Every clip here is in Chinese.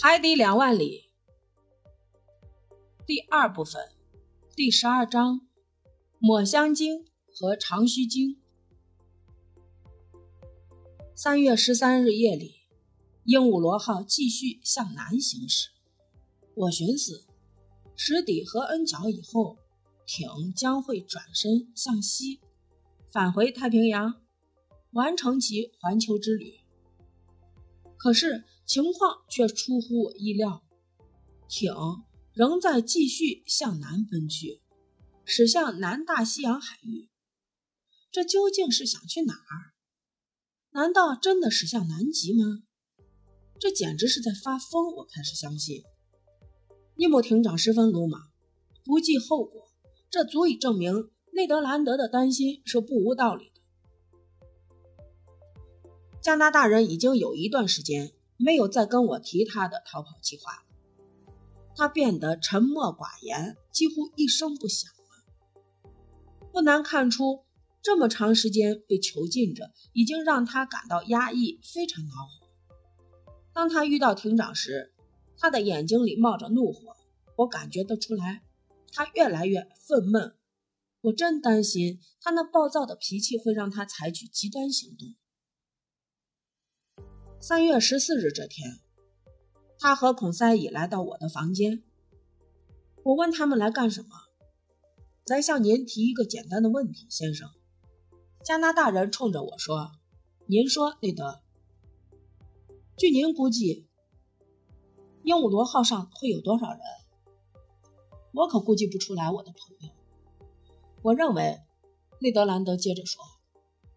海底两万里，第二部分，第十二章：抹香鲸和长须鲸。三月十三日夜里，鹦鹉螺号继续向南行驶。我寻思，驶抵和恩角以后，艇将会转身向西，返回太平洋，完成其环球之旅。可是。情况却出乎我意料，艇仍在继续向南奔去，驶向南大西洋海域。这究竟是想去哪儿？难道真的驶向南极吗？这简直是在发疯！我开始相信，尼莫艇长十分鲁莽，不计后果，这足以证明内德兰德的担心是不无道理的。加拿大人已经有一段时间。没有再跟我提他的逃跑计划了，他变得沉默寡言，几乎一声不响了。不难看出，这么长时间被囚禁着，已经让他感到压抑，非常恼火。当他遇到庭长时，他的眼睛里冒着怒火，我感觉得出来，他越来越愤懑。我真担心他那暴躁的脾气会让他采取极端行动。三月十四日这天，他和孔塞伊来到我的房间。我问他们来干什么。再向您提一个简单的问题，先生。加拿大人冲着我说：“您说，内德，据您估计，鹦鹉螺号上会有多少人？”我可估计不出来，我的朋友。我认为，内德兰德接着说：“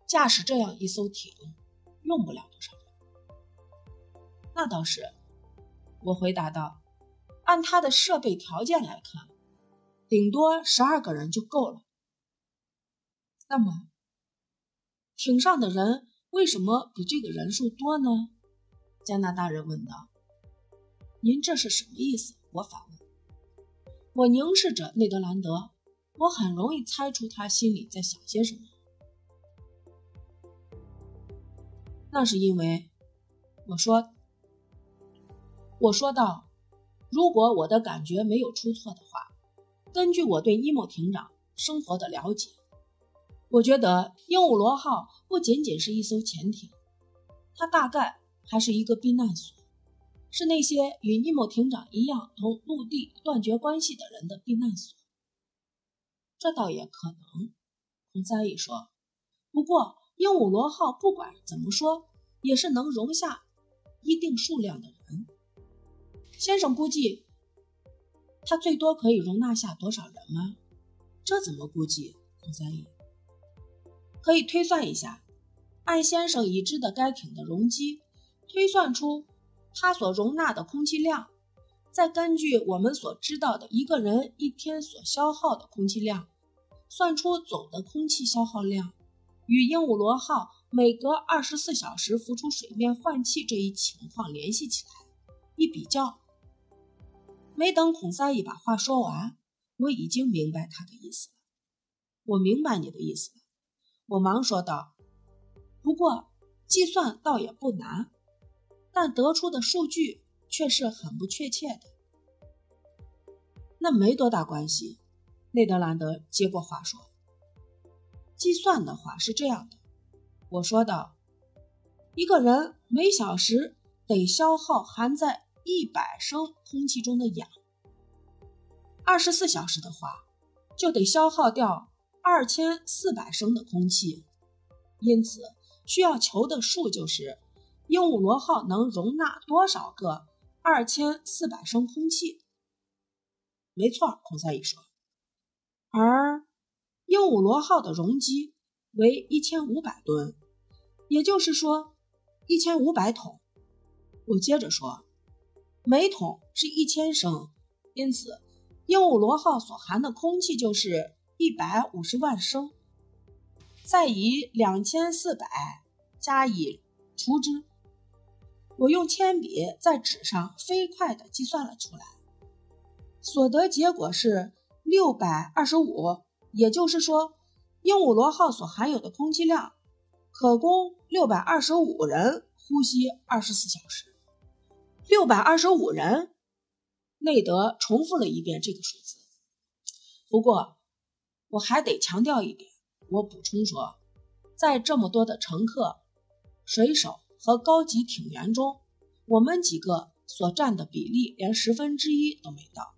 驾驶这样一艘艇，用不了多少。”那倒是，我回答道。按他的设备条件来看，顶多十二个人就够了。那么，艇上的人为什么比这个人数多呢？加拿大人问道。您这是什么意思？我反问。我凝视着内德兰德，我很容易猜出他心里在想些什么。那是因为，我说。我说道：“如果我的感觉没有出错的话，根据我对尼莫艇长生活的了解，我觉得鹦鹉螺号不仅仅是一艘潜艇，它大概还是一个避难所，是那些与尼莫艇长一样同陆地断绝关系的人的避难所。这倒也可能。”孔塞伊说。“不过，鹦鹉螺号不管怎么说，也是能容下一定数量的。”先生估计，他最多可以容纳下多少人吗？这怎么估计？孔三爷可以推算一下，按先生已知的该艇的容积，推算出它所容纳的空气量，再根据我们所知道的一个人一天所消耗的空气量，算出总的空气消耗量，与鹦鹉螺号每隔二十四小时浮出水面换气这一情况联系起来，一比较。没等孔塞伊把话说完，我已经明白他的意思了。我明白你的意思了，我忙说道。不过计算倒也不难，但得出的数据却是很不确切的。那没多大关系，内德兰德接过话说。计算的话是这样的，我说道：一个人每小时得消耗含在。一百升空气中的氧，二十四小时的话，就得消耗掉二千四百升的空气。因此，需要求的数就是鹦鹉螺号能容纳多少个二千四百升空气。没错，孔塞伊说。而鹦鹉螺号的容积为一千五百吨，也就是说一千五百桶。我接着说。每桶是一千升，因此鹦鹉螺号所含的空气就是一百五十万升。再以两千四百加以除之，我用铅笔在纸上飞快地计算了出来，所得结果是六百二十五。也就是说，鹦鹉螺号所含有的空气量可供六百二十五人呼吸二十四小时。六百二十五人。内德重复了一遍这个数字。不过，我还得强调一点，我补充说，在这么多的乘客、水手和高级艇员中，我们几个所占的比例连十分之一都没到。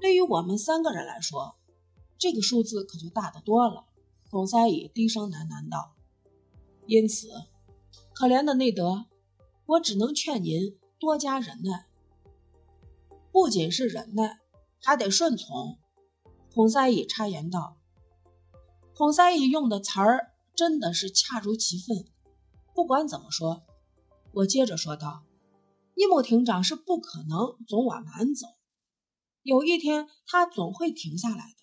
对于我们三个人来说，这个数字可就大得多了。孔塞伊低声喃喃道：“因此，可怜的内德，我只能劝您多加忍耐。不仅是忍耐，还得顺从。”孔塞伊插言道。孔塞伊用的词儿真的是恰如其分。不管怎么说，我接着说道：“伊姆艇长是不可能总往南走，有一天他总会停下来的。”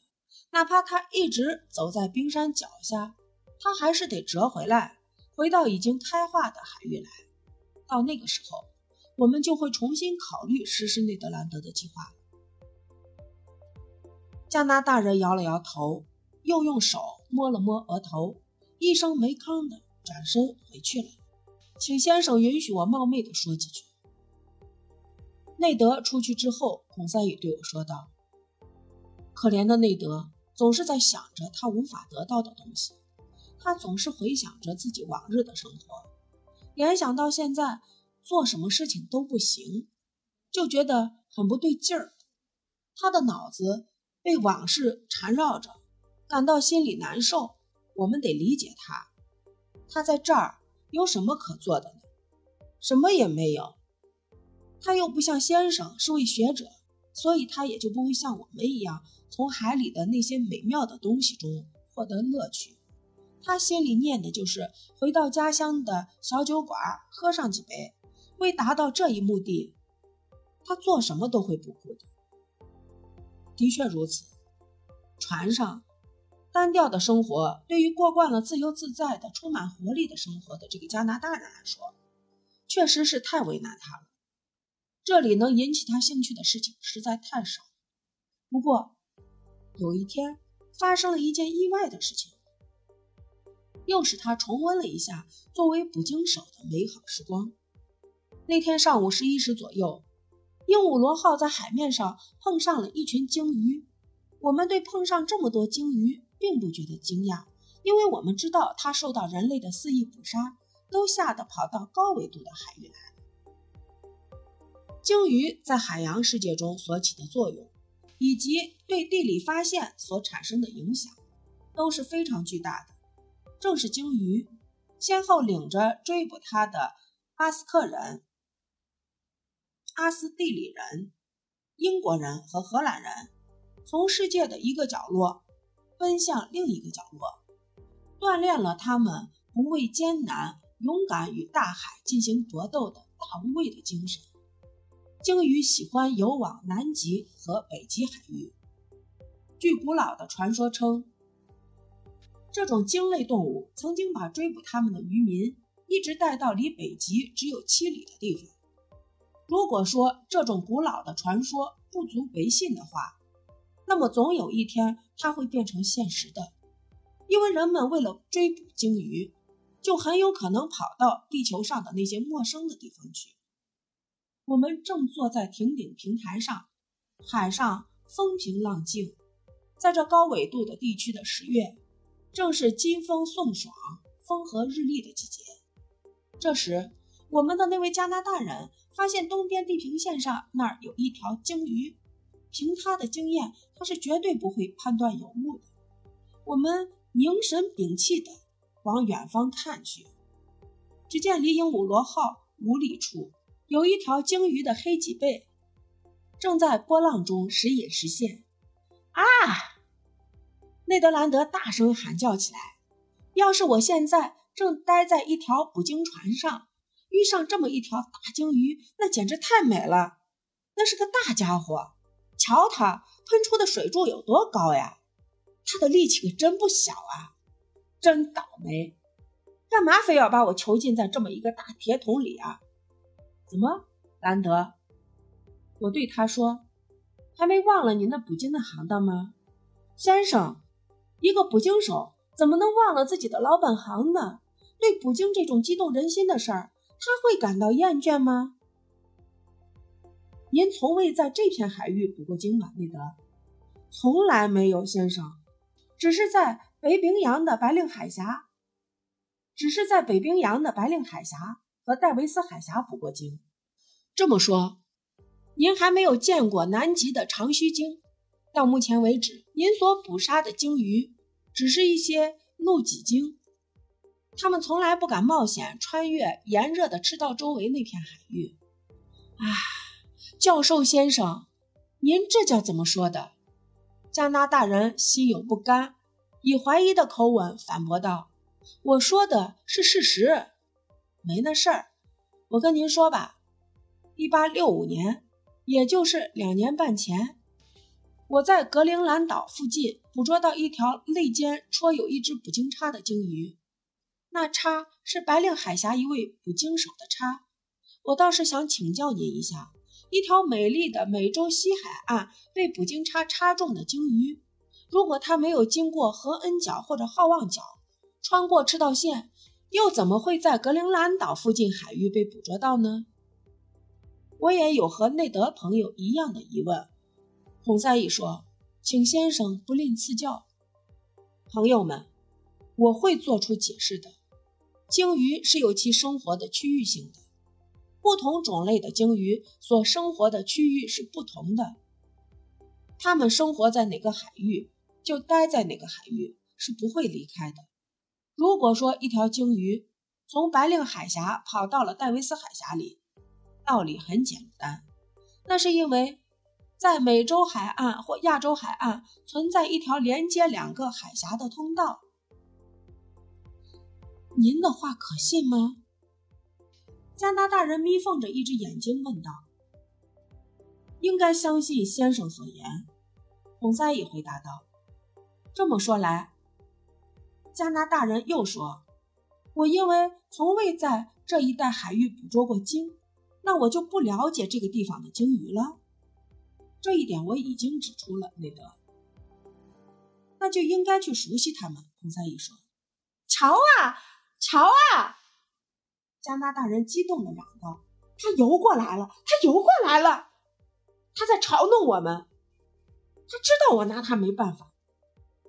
哪怕他一直走在冰山脚下，他还是得折回来，回到已经开化的海域来。到那个时候，我们就会重新考虑实施内德兰德的计划。加拿大人摇了摇头，又用手摸了摸额头，一声没吭的转身回去了。请先生允许我冒昧的说几句。内德出去之后，孔三宇对我说道：“可怜的内德。”总是在想着他无法得到的东西，他总是回想着自己往日的生活，联想到现在做什么事情都不行，就觉得很不对劲儿。他的脑子被往事缠绕着，感到心里难受。我们得理解他。他在这儿有什么可做的呢？什么也没有。他又不像先生是位学者，所以他也就不会像我们一样。从海里的那些美妙的东西中获得乐趣，他心里念的就是回到家乡的小酒馆喝上几杯。为达到这一目的，他做什么都会不顾的。的确如此，船上单调的生活对于过惯了自由自在的、充满活力的生活的这个加拿大人来说，确实是太为难他了。这里能引起他兴趣的事情实在太少。不过，有一天，发生了一件意外的事情，又使他重温了一下作为捕鲸手的美好时光。那天上午十一时左右，鹦鹉螺号在海面上碰上了一群鲸鱼。我们对碰上这么多鲸鱼并不觉得惊讶，因为我们知道它受到人类的肆意捕杀，都吓得跑到高纬度的海域来了。鲸鱼在海洋世界中所起的作用。以及对地理发现所产生的影响都是非常巨大的。正是鲸鱼先后领着追捕它的巴斯克人、阿斯蒂里人、英国人和荷兰人，从世界的一个角落奔向另一个角落，锻炼了他们不畏艰难、勇敢与大海进行搏斗的大无畏的精神。鲸鱼喜欢游往南极和北极海域。据古老的传说称，这种鲸类动物曾经把追捕它们的渔民一直带到离北极只有七里的地方。如果说这种古老的传说不足为信的话，那么总有一天它会变成现实的，因为人们为了追捕鲸鱼，就很有可能跑到地球上的那些陌生的地方去。我们正坐在亭顶平台上，海上风平浪静。在这高纬度的地区的十月，正是金风送爽、风和日丽的季节。这时，我们的那位加拿大人发现东边地平线上那儿有一条鲸鱼。凭他的经验，他是绝对不会判断有误的。我们凝神屏气地往远方看去，只见离鹦鹉螺号五里处。有一条鲸鱼的黑脊背，正在波浪中时隐时现。啊！内德兰德大声喊叫起来：“要是我现在正待在一条捕鲸船上，遇上这么一条大鲸鱼，那简直太美了！那是个大家伙，瞧它喷出的水柱有多高呀！它的力气可真不小啊！真倒霉，干嘛非要把我囚禁在这么一个大铁桶里啊？”怎么，兰德？我对他说：“还没忘了你那捕鲸的行当吗，先生？一个捕鲸手怎么能忘了自己的老本行呢？对捕鲸这种激动人心的事儿，他会感到厌倦吗？”您从未在这片海域捕过鲸吗，内德？从来没有，先生，只是在北冰洋的白令海峡，只是在北冰洋的白令海峡和戴维斯海峡捕过鲸。这么说，您还没有见过南极的长须鲸？到目前为止，您所捕杀的鲸鱼只是一些露脊鲸，它们从来不敢冒险穿越炎热的赤道周围那片海域。啊，教授先生，您这叫怎么说的？加拿大人心有不甘，以怀疑的口吻反驳道：“我说的是事实，没那事儿。我跟您说吧，一八六五年，也就是两年半前，我在格陵兰岛附近捕捉到一条肋间戳有一只捕鲸叉的鲸鱼，那叉是白令海峡一位捕鲸手的叉。我倒是想请教您一下。”一条美丽的美洲西海岸被捕鲸叉叉中的鲸鱼，如果它没有经过何恩角或者好望角，穿过赤道线，又怎么会在格陵兰岛附近海域被捕捉到呢？我也有和内德朋友一样的疑问。孔塞伊说：“请先生不吝赐教。”朋友们，我会做出解释的。鲸鱼是有其生活的区域性的。不同种类的鲸鱼所生活的区域是不同的，它们生活在哪个海域就待在哪个海域，是不会离开的。如果说一条鲸鱼从白令海峡跑到了戴维斯海峡里，道理很简单，那是因为在美洲海岸或亚洲海岸存在一条连接两个海峡的通道。您的话可信吗？加拿大人眯缝着一只眼睛问道：“应该相信先生所言。”孔塞伊回答道。“这么说来，加拿大人又说，我因为从未在这一带海域捕捉过鲸，那我就不了解这个地方的鲸鱼了。这一点我已经指出了，内德。那就应该去熟悉他们。”孔塞伊说。“瞧啊，瞧啊！”加拿大人激动地嚷道：“他游过来了！他游过来了！他在嘲弄我们！他知道我拿他没办法。”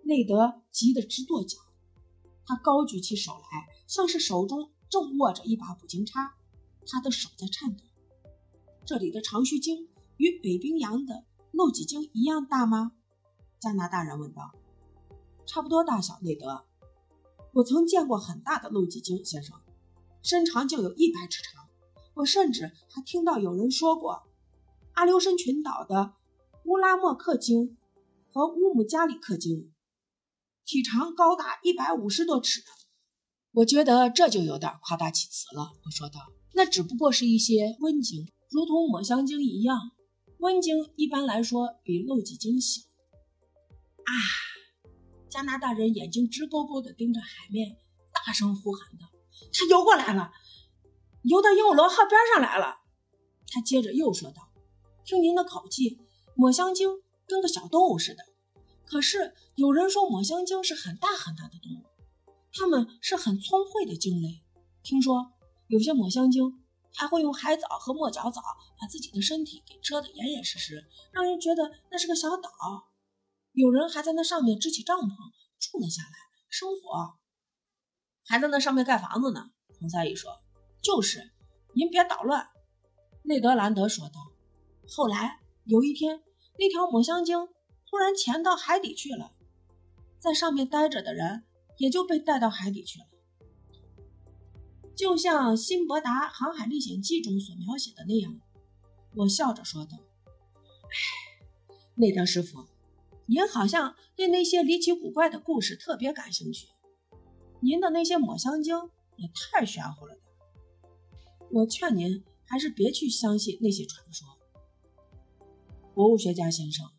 内德急得直跺脚，他高举起手来，像是手中正握着一把捕鲸叉，他的手在颤抖。这里的长须鲸与北冰洋的露脊鲸一样大吗？加拿大人问道。“差不多大小。”内德，我曾见过很大的露脊鲸，先生。身长就有一百尺长，我甚至还听到有人说过，阿留申群岛的乌拉莫克鲸和乌姆加里克鲸体长高达一百五十多尺。我觉得这就有点夸大其词了。我说道：“那只不过是一些温鲸，如同抹香鲸一样。温鲸一般来说比露脊鲸小。”啊！加拿大人眼睛直勾勾地盯着海面，大声呼喊道。他游过来了，游到鹦鹉螺号边上来了。他接着又说道：“听您的口气，抹香鲸跟个小动物似的。可是有人说抹香鲸是很大很大的动物，它们是很聪慧的鲸类。听说有些抹香鲸还会用海藻和墨角藻把自己的身体给遮得严严实实，让人觉得那是个小岛。有人还在那上面支起帐篷住了下来，生活。”还在那上面盖房子呢，洪赛义说：“就是，您别捣乱。”内德兰德说道。后来有一天，那条抹香鲸突然潜到海底去了，在上面待着的人也就被带到海底去了，就像《辛伯达航海历险记》中所描写的那样。我笑着说道：“唉，内德师傅，您好像对那些离奇古怪的故事特别感兴趣。”您的那些抹香鲸也太玄乎了点我劝您还是别去相信那些传说。博物学家先生，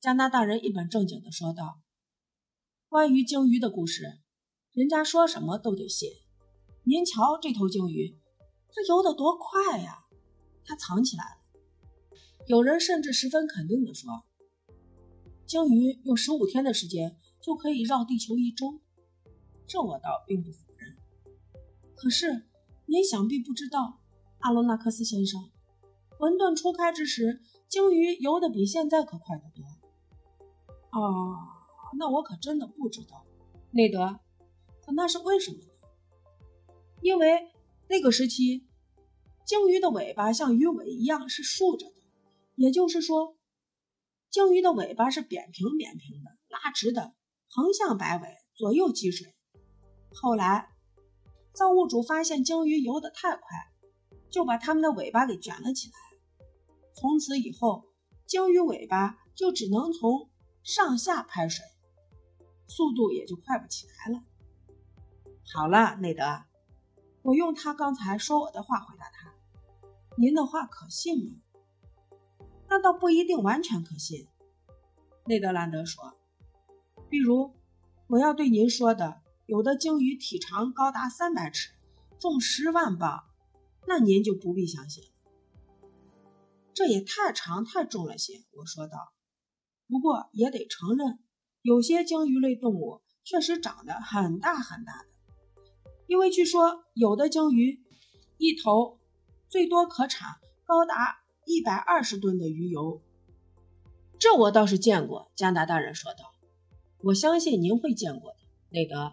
加拿大人一本正经地说道：“关于鲸鱼的故事，人家说什么都得信。您瞧这头鲸鱼，它游得多快呀！它藏起来了。有人甚至十分肯定地说，鲸鱼用十五天的时间就可以绕地球一周。”这我倒并不否认，可是您想必不知道，阿罗纳克斯先生，混沌初开之时，鲸鱼游得比现在可快得多。哦，那我可真的不知道，内德。可那是为什么呢？因为那个时期，鲸鱼的尾巴像鱼尾一样是竖着的，也就是说，鲸鱼的尾巴是扁平扁平的、拉直的，横向摆尾，左右积水。后来，造物主发现鲸鱼游得太快，就把它们的尾巴给卷了起来。从此以后，鲸鱼尾巴就只能从上下拍水，速度也就快不起来了。好了，内德，我用他刚才说我的话回答他：“您的话可信吗？”那倒不一定完全可信。内德兰德说：“比如，我要对您说的，有的鲸鱼体长高达三百尺，重十万磅，那您就不必相信。”这也太长太重了些，我说道。不过也得承认，有些鲸鱼类动物确实长得很大很大，因为据说有的鲸鱼一头最多可产高达一百二十吨的鱼油。这我倒是见过，加拿大人说道。我相信您会见过的，内德，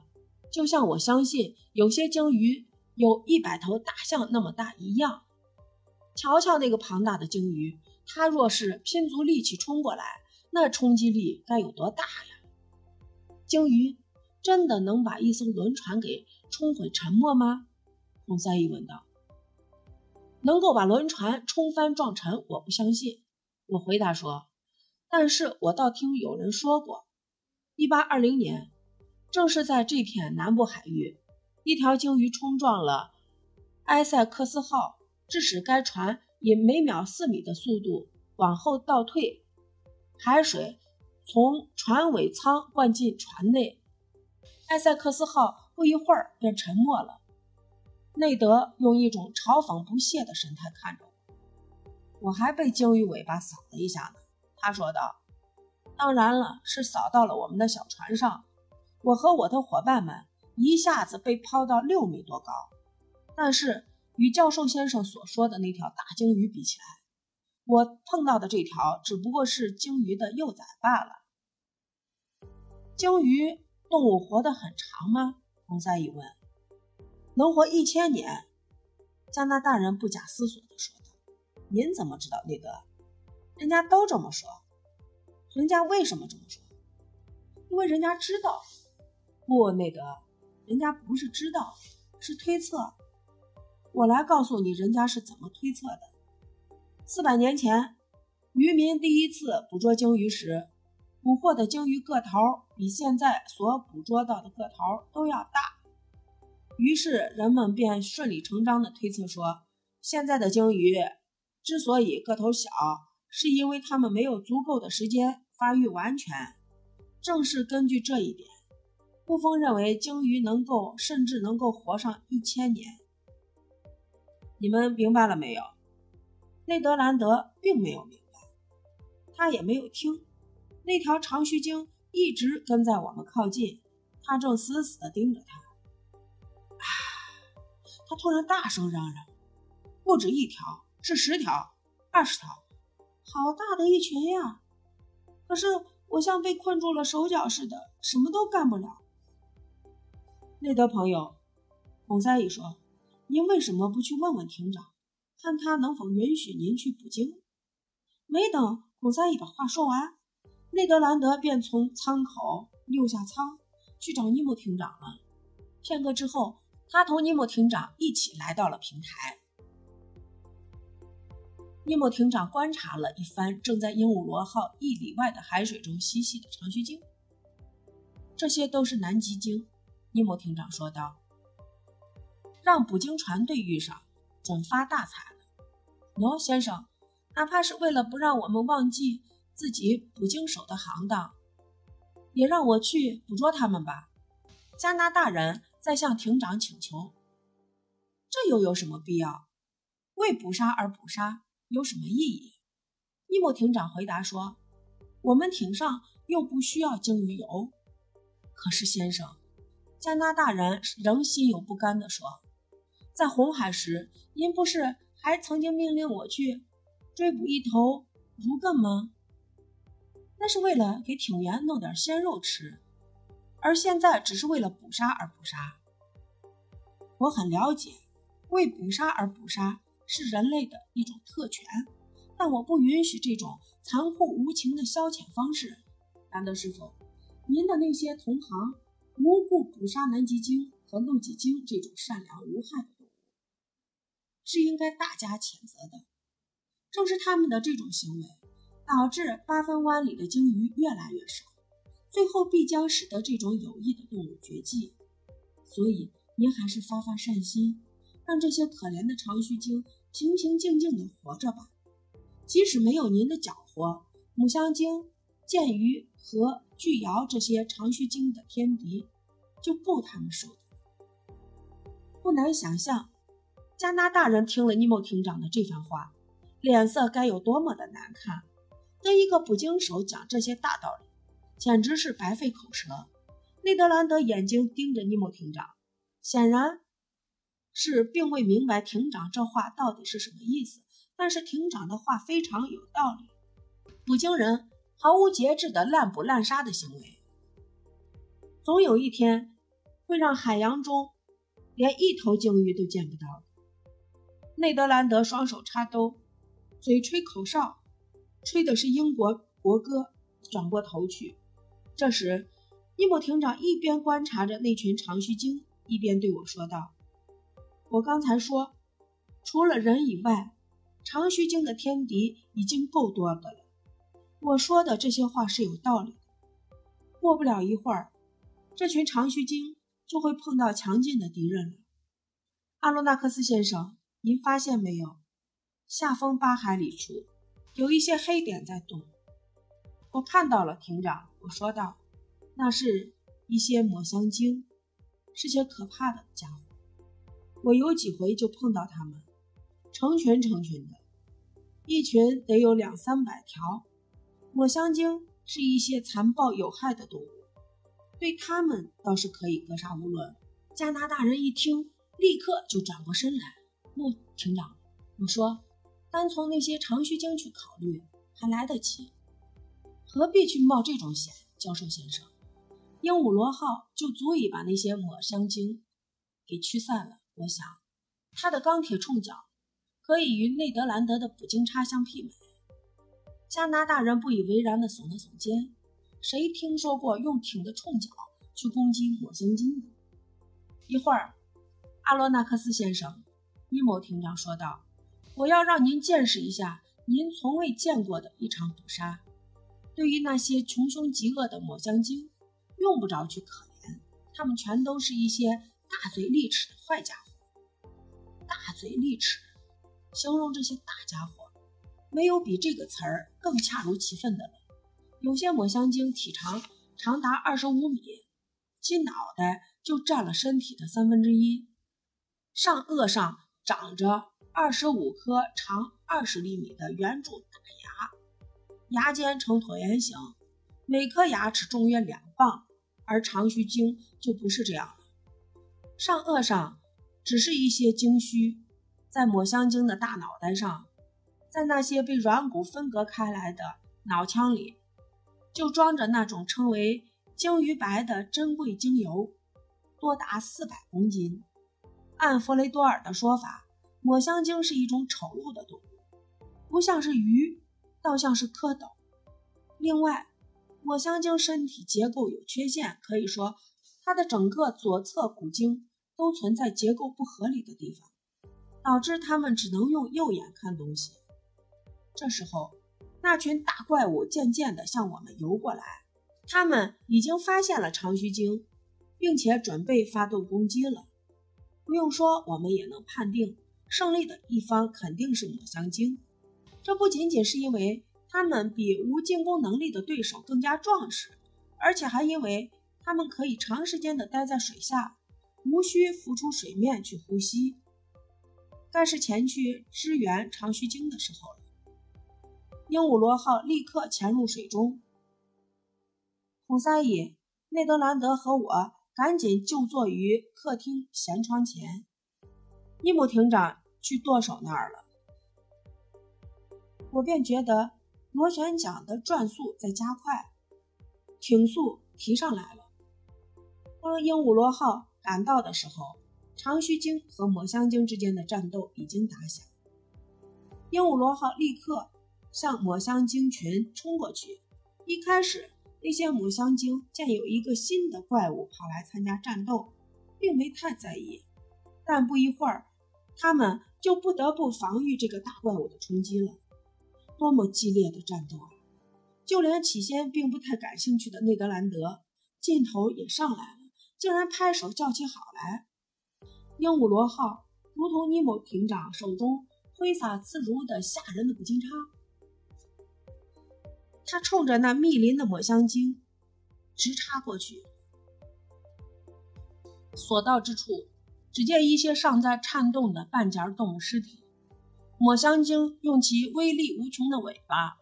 就像我相信有些鲸鱼有一百头大象那么大一样。瞧瞧那个庞大的鲸鱼，它若是拼足力气冲过来，那冲击力该有多大呀？鲸鱼真的能把一艘轮船给冲毁沉没吗？孔三一问道。能够把轮船冲翻撞沉，我不相信。我回答说，但是我倒听有人说过，一八二零年，正是在这片南部海域，一条鲸鱼冲撞了埃塞克斯号。致使该船以每秒四米的速度往后倒退，海水从船尾舱灌进船内，埃塞克斯号不一会儿便沉默了。内德用一种嘲讽不屑的神态看着我，我还被鲸鱼尾巴扫了一下呢。他说道：“当然了，是扫到了我们的小船上。我和我的伙伴们一下子被抛到六米多高，但是。”与教授先生所说的那条大鲸鱼比起来，我碰到的这条只不过是鲸鱼的幼崽罢了。鲸鱼动物活得很长吗？洪三一问。能活一千年。加拿大人不假思索地说道。您怎么知道，内德？人家都这么说。人家为什么这么说？因为人家知道。不，那个，人家不是知道，是推测。我来告诉你，人家是怎么推测的。四百年前，渔民第一次捕捉鲸鱼时，捕获的鲸鱼个头比现在所捕捉到的个头都要大。于是人们便顺理成章地推测说，现在的鲸鱼之所以个头小，是因为它们没有足够的时间发育完全。正是根据这一点，布丰认为鲸鱼能够甚至能够活上一千年。你们明白了没有？内德兰德并没有明白，他也没有听。那条长须鲸一直跟在我们靠近，他正死死地盯着他。啊！他突然大声嚷嚷：“不止一条，是十条、二十条，好大的一群呀！可是我像被困住了手脚似的，什么都干不了。”内德朋友，孔塞伊说。您为什么不去问问庭长，看他能否允许您去捕鲸？没等孔三一把话说完，内德兰德便从舱口溜下舱去找尼莫艇长了。片刻之后，他同尼莫艇长一起来到了平台。尼莫艇长观察了一番正在鹦鹉螺号一里外的海水中嬉戏的长须鲸，这些都是南极鲸。尼莫艇长说道。让捕鲸船队遇上，准发大财了。喏，先生，哪怕是为了不让我们忘记自己捕鲸手的行当，也让我去捕捉他们吧。加拿大人在向艇长请求。这又有什么必要？为捕杀而捕杀有什么意义？伊莫艇长回答说：“我们艇上又不需要鲸鱼油。”可是，先生，加拿大人仍心有不甘地说。在红海时，您不是还曾经命令我去追捕一头如艮吗？那是为了给挺员弄点鲜肉吃，而现在只是为了捕杀而捕杀。我很了解，为捕杀而捕杀是人类的一种特权，但我不允许这种残酷无情的消遣方式。难道师傅，您的那些同行无故捕杀南极鲸和露脊鲸这种善良无害的动物，是应该大加谴责的。正是他们的这种行为，导致八分湾里的鲸鱼越来越少，最后必将使得这种有益的动物绝迹。所以。您还是发发善心，让这些可怜的长须鲸平平静静地活着吧。即使没有您的搅和，母香鲸、剑鱼和巨鳐这些长须鲸的天敌就不他们受的。不难想象，加拿大人听了尼莫艇长的这番话，脸色该有多么的难看。跟一个捕鲸手讲这些大道理，简直是白费口舌。内德兰德眼睛盯着尼莫艇长。显然是并未明白艇长这话到底是什么意思，但是庭长的话非常有道理。捕鲸人毫无节制的滥捕滥杀的行为，总有一天会让海洋中连一头鲸鱼都见不到。内德兰德双手插兜，嘴吹口哨，吹的是英国国歌，转过头去。这时，尼莫艇长一边观察着那群长须鲸。一边对我说道：“我刚才说，除了人以外，长须鲸的天敌已经够多的了。我说的这些话是有道理的。过不了一会儿，这群长须鲸就会碰到强劲的敌人了。阿罗纳克斯先生，您发现没有？下风八海里处有一些黑点在动。我看到了，庭长。”我说道：“那是一些抹香鲸。”是些可怕的家伙，我有几回就碰到他们，成群成群的，一群得有两三百条。抹香鲸是一些残暴有害的动物，对他们倒是可以格杀勿论。加拿大人一听，立刻就转过身来。穆艇长，我说，单从那些长须鲸去考虑还来得及，何必去冒这种险，教授先生？鹦鹉螺号就足以把那些抹香鲸给驱散了。我想，它的钢铁冲脚可以与内德兰德的捕鲸叉相媲美。加拿大人不以为然地耸了耸肩。谁听说过用艇的冲脚去攻击抹香鲸的？一会儿，阿罗纳克斯先生，尼莫艇长说道：“我要让您见识一下您从未见过的一场捕杀。对于那些穷凶极恶的抹香鲸。”用不着去可怜，他们全都是一些大嘴利齿的坏家伙。大嘴利齿，形容这些大家伙，没有比这个词儿更恰如其分的了。有些抹香鲸体长长达二十五米，其脑袋就占了身体的三分之一，上颚上长着二十五颗长二十厘米的圆柱大牙，牙尖呈椭圆形，每颗牙齿重约两磅。而长须鲸就不是这样了，上颚上只是一些鲸须，在抹香鲸的大脑袋上，在那些被软骨分隔开来的脑腔里，就装着那种称为鲸鱼白的珍贵精油，多达四百公斤。按弗雷多尔的说法，抹香鲸是一种丑陋的动物，不像是鱼，倒像是蝌蚪。另外，抹香鲸身体结构有缺陷，可以说它的整个左侧骨茎都存在结构不合理的地方，导致它们只能用右眼看东西。这时候，那群大怪物渐渐地向我们游过来，他们已经发现了长须鲸，并且准备发动攻击了。不用说，我们也能判定胜利的一方肯定是抹香鲸。这不仅仅是因为。他们比无进攻能力的对手更加壮实，而且还因为他们可以长时间的待在水下，无需浮出水面去呼吸。该是前去支援长须鲸的时候了。鹦鹉螺号立刻潜入水中，孔三伊、内德兰德和我赶紧就坐于客厅舷窗前。尼姆艇长去舵手那儿了。我便觉得螺旋桨的转速在加快，艇速提上来了。当鹦鹉螺号赶到的时候，长须鲸和抹香鲸之间的战斗已经打响。鹦鹉螺号立刻向抹香鲸群冲过去。一开始，那些抹香鲸见有一个新的怪物跑来参加战斗，并没太在意。但不一会儿，他们就不得不防御这个大怪物的冲击了。多么激烈的战斗啊！就连起先并不太感兴趣的内德兰德，劲头也上来了，竟然拍手叫起好来。鹦鹉螺号如同尼莫艇长手中挥洒自如的吓人的捕鲸叉，他冲着那密林的抹香鲸直插过去。所到之处，只见一些尚在颤动的半截动物尸体。抹香鲸用其威力无穷的尾巴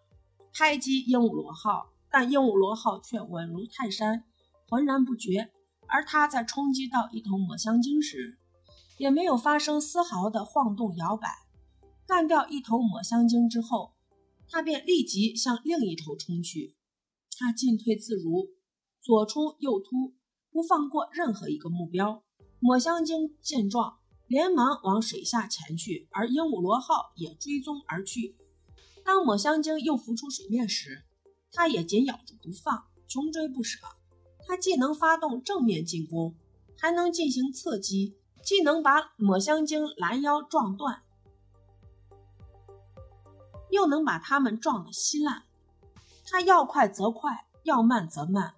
拍击鹦鹉螺号，但鹦鹉螺号却稳如泰山，浑然不觉。而它在冲击到一头抹香鲸时，也没有发生丝毫的晃动摇摆。干掉一头抹香鲸之后，它便立即向另一头冲去。它进退自如，左冲右突，不放过任何一个目标。抹香鲸见状。连忙往水下潜去，而鹦鹉螺号也追踪而去。当抹香鲸又浮出水面时，它也紧咬住不放，穷追不舍。它既能发动正面进攻，还能进行侧击，既能把抹香鲸拦腰撞断，又能把它们撞得稀烂。它要快则快，要慢则慢，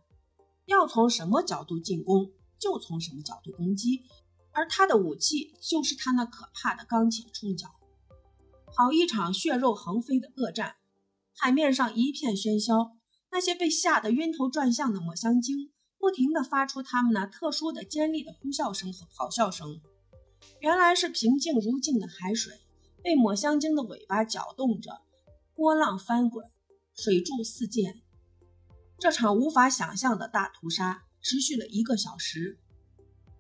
要从什么角度进攻就从什么角度攻击。而他的武器就是他那可怕的钢铁冲角。好一场血肉横飞的恶战，海面上一片喧嚣。那些被吓得晕头转向的抹香鲸，不停地发出它们那特殊的尖利的呼啸声和咆哮声。原来是平静如镜的海水，被抹香鲸的尾巴搅动着，波浪翻滚，水柱四溅。这场无法想象的大屠杀持续了一个小时。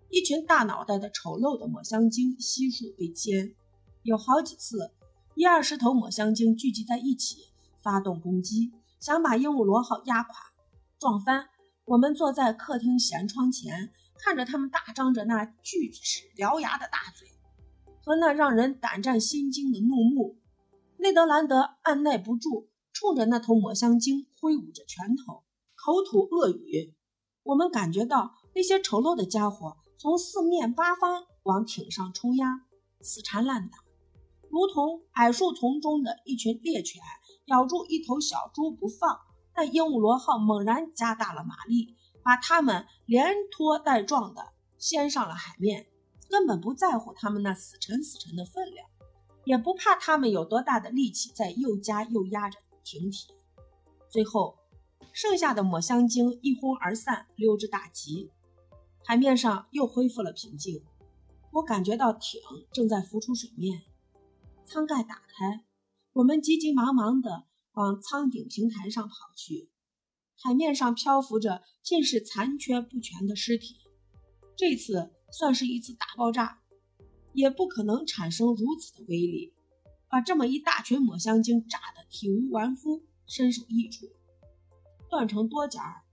一群大脑袋的丑陋的抹香鲸悉数被歼，有好几次，一二十头抹香鲸聚集在一起，发动攻击，想把鹦鹉螺号压垮、撞翻。我们坐在客厅舷窗前，看着他们大张着那锯齿獠牙的大嘴和那让人胆战心惊的怒目。内德兰德按耐不住，冲着那头抹香鲸挥舞着拳头，口吐恶语。我们感觉到那些丑陋的家伙。从四面八方往艇上冲压，死缠烂打，如同矮树丛中的一群猎犬咬住一头小猪不放。但鹦鹉螺号猛然加大了马力，把它们连拖带撞的掀上了海面，根本不在乎它们那死沉死沉的分量，也不怕它们有多大的力气在又加又压着艇体。最后，剩下的抹香鲸一哄而散，溜之大吉。海面上又恢复了平静，我感觉到艇正在浮出水面，舱盖打开，我们急急忙忙地往舱顶平台上跑去。海面上漂浮着尽是残缺不全的尸体，这次算是一次大爆炸，也不可能产生如此的威力，把这么一大群抹香鲸炸得体无完肤，身首异处，断成多截儿。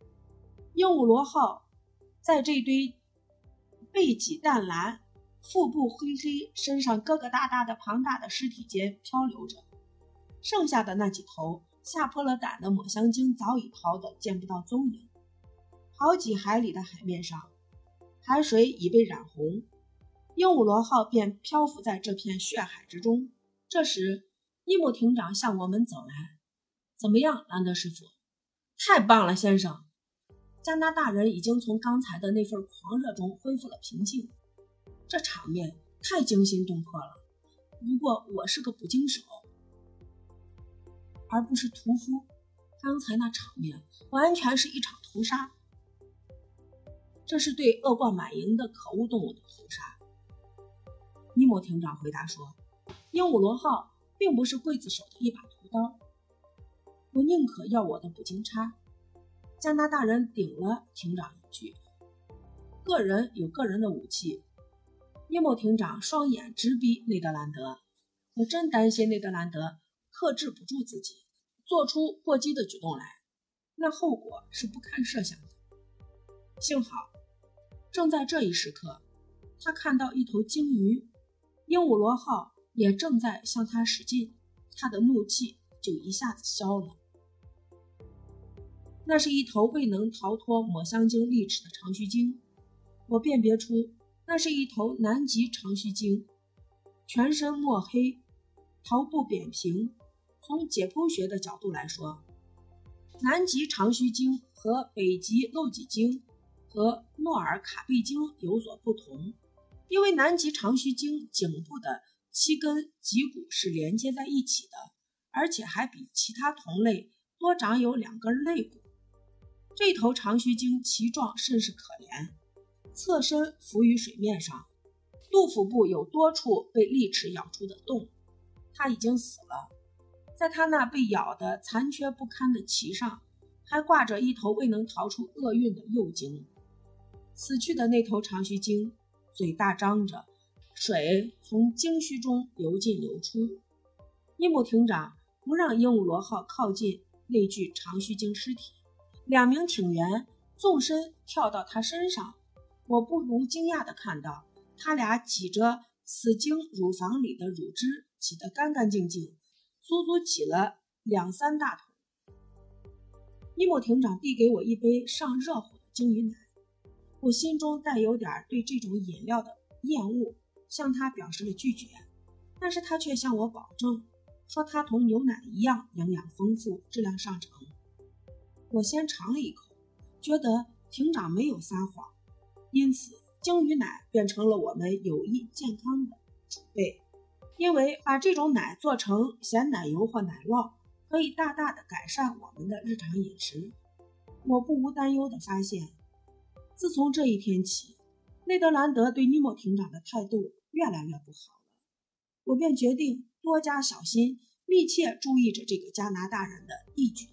鹦鹉螺号。在这堆背脊淡蓝、腹部灰黑、身上疙疙瘩瘩的庞大的尸体间漂流着，剩下的那几头吓破了胆的抹香鲸早已逃得见不到踪影。好几海里的海面上，海水已被染红，鹦鹉螺号便漂浮在这片血海之中。这时，伊姆艇长向我们走来：“怎么样，兰德师傅？太棒了，先生。”加拿大人已经从刚才的那份狂热中恢复了平静，这场面太惊心动魄了。不过我是个捕鲸手，而不是屠夫。刚才那场面完全是一场屠杀，这是对恶贯满盈的可恶动物的屠杀。尼莫艇长回答说：“鹦鹉螺号并不是刽子手的一把，我宁可要我的捕鲸叉。”加拿大人顶了艇长一句：“个人有个人的武器。”尼莫艇长双眼直逼内德兰德。我真担心内德兰德克制不住自己，做出过激的举动来，那后果是不堪设想的。幸好，正在这一时刻，他看到一头鲸鱼，鹦鹉螺号也正在向他使劲，他的怒气就一下子消了。那是一头未能逃脱抹香鲸利齿的长须鲸，我辨别出那是一头南极长须鲸，全身墨黑，头部扁平。从解剖学的角度来说，南极长须鲸和北极漏脊鲸和诺尔卡贝鲸有所不同，因为南极长须鲸颈部的七根脊骨是连接在一起的，而且还比其他同类多长有两根肋骨。这头长须鲸鳍状甚是可怜，侧身浮于水面上，肚腹部有多处被利齿咬出的洞。它已经死了，在它那被咬得残缺不堪的鳍上，还挂着一头未能逃出厄运的幼鲸。死去的那头长须鲸嘴大张着，水从鲸须中流进流出。伊姆艇长不让鹦鹉螺号靠近那具长须鲸尸体。两名艇员纵身跳到他身上，我不无惊讶地看到，他俩挤着死鲸乳房里的乳汁，挤得干干净净，足足挤了两三大桶。尼莫艇长递给我一杯上热乎的鲸鱼奶，我心中带有点对这种饮料的厌恶，向他表示了拒绝，但是他却向我保证，说它同牛奶一样营养丰富，质量上乘。我先尝了一口，觉得艇长没有撒谎，因此鲸鱼奶变成了我们有益健康的储备。因为把这种奶做成咸奶油或奶酪，可以大大的改善我们的日常饮食。我不无担忧地发现，自从这一天起，内德兰德对尼莫艇长的态度越来越不好了。我便决定多加小心，密切注意着这个加拿大人的一举。